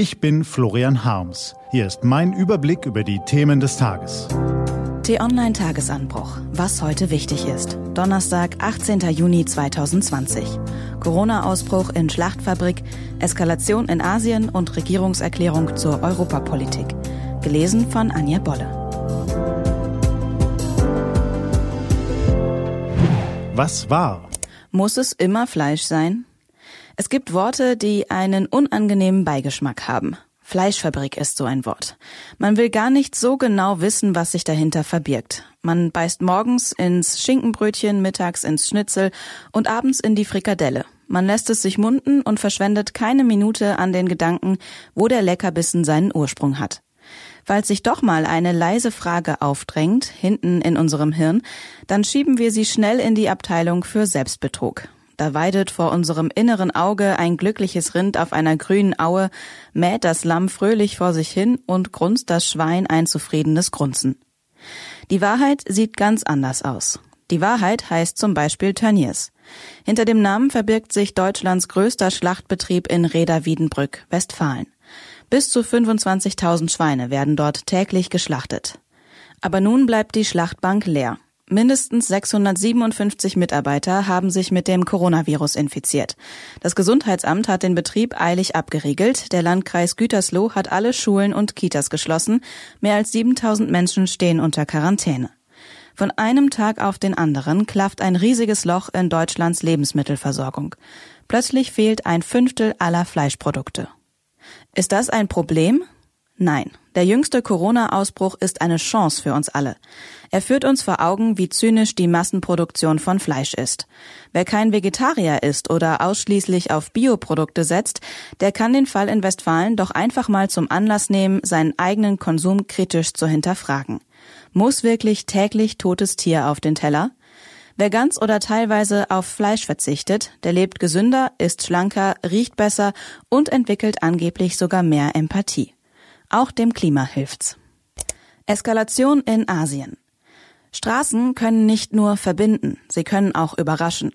Ich bin Florian Harms. Hier ist mein Überblick über die Themen des Tages. T-Online Tagesanbruch. Was heute wichtig ist. Donnerstag, 18. Juni 2020. Corona-Ausbruch in Schlachtfabrik, Eskalation in Asien und Regierungserklärung zur Europapolitik. Gelesen von Anja Bolle. Was war? Muss es immer Fleisch sein? Es gibt Worte, die einen unangenehmen Beigeschmack haben. Fleischfabrik ist so ein Wort. Man will gar nicht so genau wissen, was sich dahinter verbirgt. Man beißt morgens ins Schinkenbrötchen, mittags ins Schnitzel und abends in die Frikadelle. Man lässt es sich munden und verschwendet keine Minute an den Gedanken, wo der Leckerbissen seinen Ursprung hat. Falls sich doch mal eine leise Frage aufdrängt, hinten in unserem Hirn, dann schieben wir sie schnell in die Abteilung für Selbstbetrug. Da weidet vor unserem inneren Auge ein glückliches Rind auf einer grünen Aue, mäht das Lamm fröhlich vor sich hin und grunzt das Schwein ein zufriedenes Grunzen. Die Wahrheit sieht ganz anders aus. Die Wahrheit heißt zum Beispiel Tönnies. Hinter dem Namen verbirgt sich Deutschlands größter Schlachtbetrieb in Reda-Wiedenbrück, Westfalen. Bis zu 25.000 Schweine werden dort täglich geschlachtet. Aber nun bleibt die Schlachtbank leer. Mindestens 657 Mitarbeiter haben sich mit dem Coronavirus infiziert. Das Gesundheitsamt hat den Betrieb eilig abgeriegelt. Der Landkreis Gütersloh hat alle Schulen und Kitas geschlossen. Mehr als 7000 Menschen stehen unter Quarantäne. Von einem Tag auf den anderen klafft ein riesiges Loch in Deutschlands Lebensmittelversorgung. Plötzlich fehlt ein Fünftel aller Fleischprodukte. Ist das ein Problem? Nein, der jüngste Corona-Ausbruch ist eine Chance für uns alle. Er führt uns vor Augen, wie zynisch die Massenproduktion von Fleisch ist. Wer kein Vegetarier ist oder ausschließlich auf Bioprodukte setzt, der kann den Fall in Westfalen doch einfach mal zum Anlass nehmen, seinen eigenen Konsum kritisch zu hinterfragen. Muss wirklich täglich totes Tier auf den Teller? Wer ganz oder teilweise auf Fleisch verzichtet, der lebt gesünder, ist schlanker, riecht besser und entwickelt angeblich sogar mehr Empathie. Auch dem Klima hilft's. Eskalation in Asien. Straßen können nicht nur verbinden, sie können auch überraschen.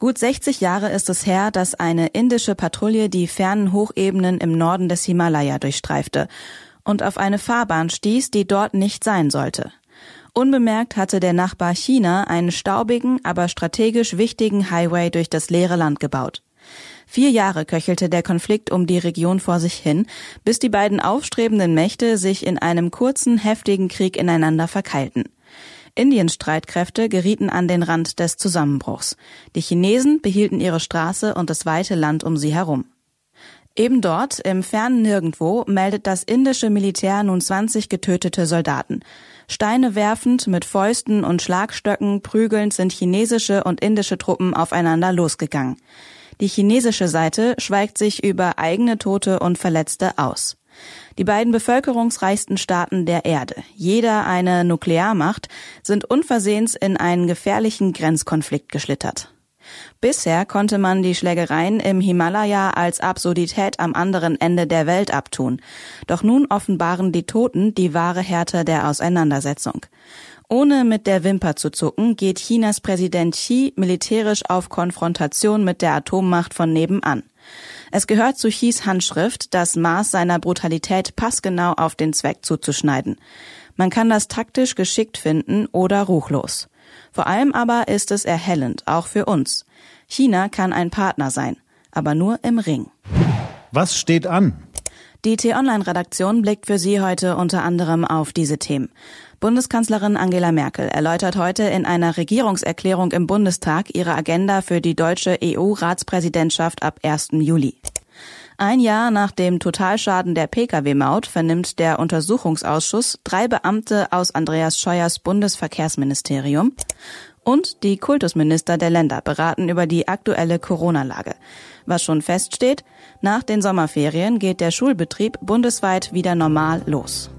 Gut 60 Jahre ist es her, dass eine indische Patrouille die fernen Hochebenen im Norden des Himalaya durchstreifte und auf eine Fahrbahn stieß, die dort nicht sein sollte. Unbemerkt hatte der Nachbar China einen staubigen, aber strategisch wichtigen Highway durch das leere Land gebaut. Vier Jahre köchelte der Konflikt um die Region vor sich hin, bis die beiden aufstrebenden Mächte sich in einem kurzen, heftigen Krieg ineinander verkeilten. Indiens Streitkräfte gerieten an den Rand des Zusammenbruchs. Die Chinesen behielten ihre Straße und das weite Land um sie herum. Eben dort, im fernen Nirgendwo, meldet das indische Militär nun 20 getötete Soldaten. Steine werfend, mit Fäusten und Schlagstöcken prügelnd sind chinesische und indische Truppen aufeinander losgegangen. Die chinesische Seite schweigt sich über eigene Tote und Verletzte aus. Die beiden bevölkerungsreichsten Staaten der Erde, jeder eine Nuklearmacht, sind unversehens in einen gefährlichen Grenzkonflikt geschlittert. Bisher konnte man die Schlägereien im Himalaya als Absurdität am anderen Ende der Welt abtun. Doch nun offenbaren die Toten die wahre Härte der Auseinandersetzung. Ohne mit der Wimper zu zucken, geht Chinas Präsident Xi militärisch auf Konfrontation mit der Atommacht von nebenan. Es gehört zu Xis Handschrift, das Maß seiner Brutalität passgenau auf den Zweck zuzuschneiden. Man kann das taktisch geschickt finden oder ruchlos. Vor allem aber ist es erhellend, auch für uns. China kann ein Partner sein, aber nur im Ring. Was steht an? Die T-Online-Redaktion blickt für Sie heute unter anderem auf diese Themen. Bundeskanzlerin Angela Merkel erläutert heute in einer Regierungserklärung im Bundestag ihre Agenda für die deutsche EU-Ratspräsidentschaft ab 1. Juli. Ein Jahr nach dem Totalschaden der Pkw-Maut vernimmt der Untersuchungsausschuss drei Beamte aus Andreas Scheuers Bundesverkehrsministerium und die Kultusminister der Länder beraten über die aktuelle Corona-Lage. Was schon feststeht, nach den Sommerferien geht der Schulbetrieb bundesweit wieder normal los.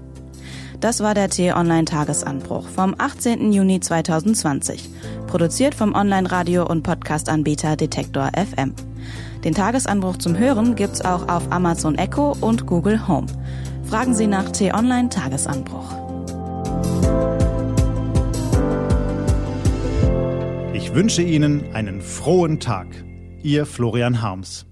Das war der T-Online-Tagesanbruch vom 18. Juni 2020, produziert vom Online-Radio- und Podcast-Anbieter Detektor FM. Den Tagesanbruch zum Hören gibt's auch auf Amazon Echo und Google Home. Fragen Sie nach T-Online-Tagesanbruch. Ich wünsche Ihnen einen frohen Tag. Ihr Florian Harms.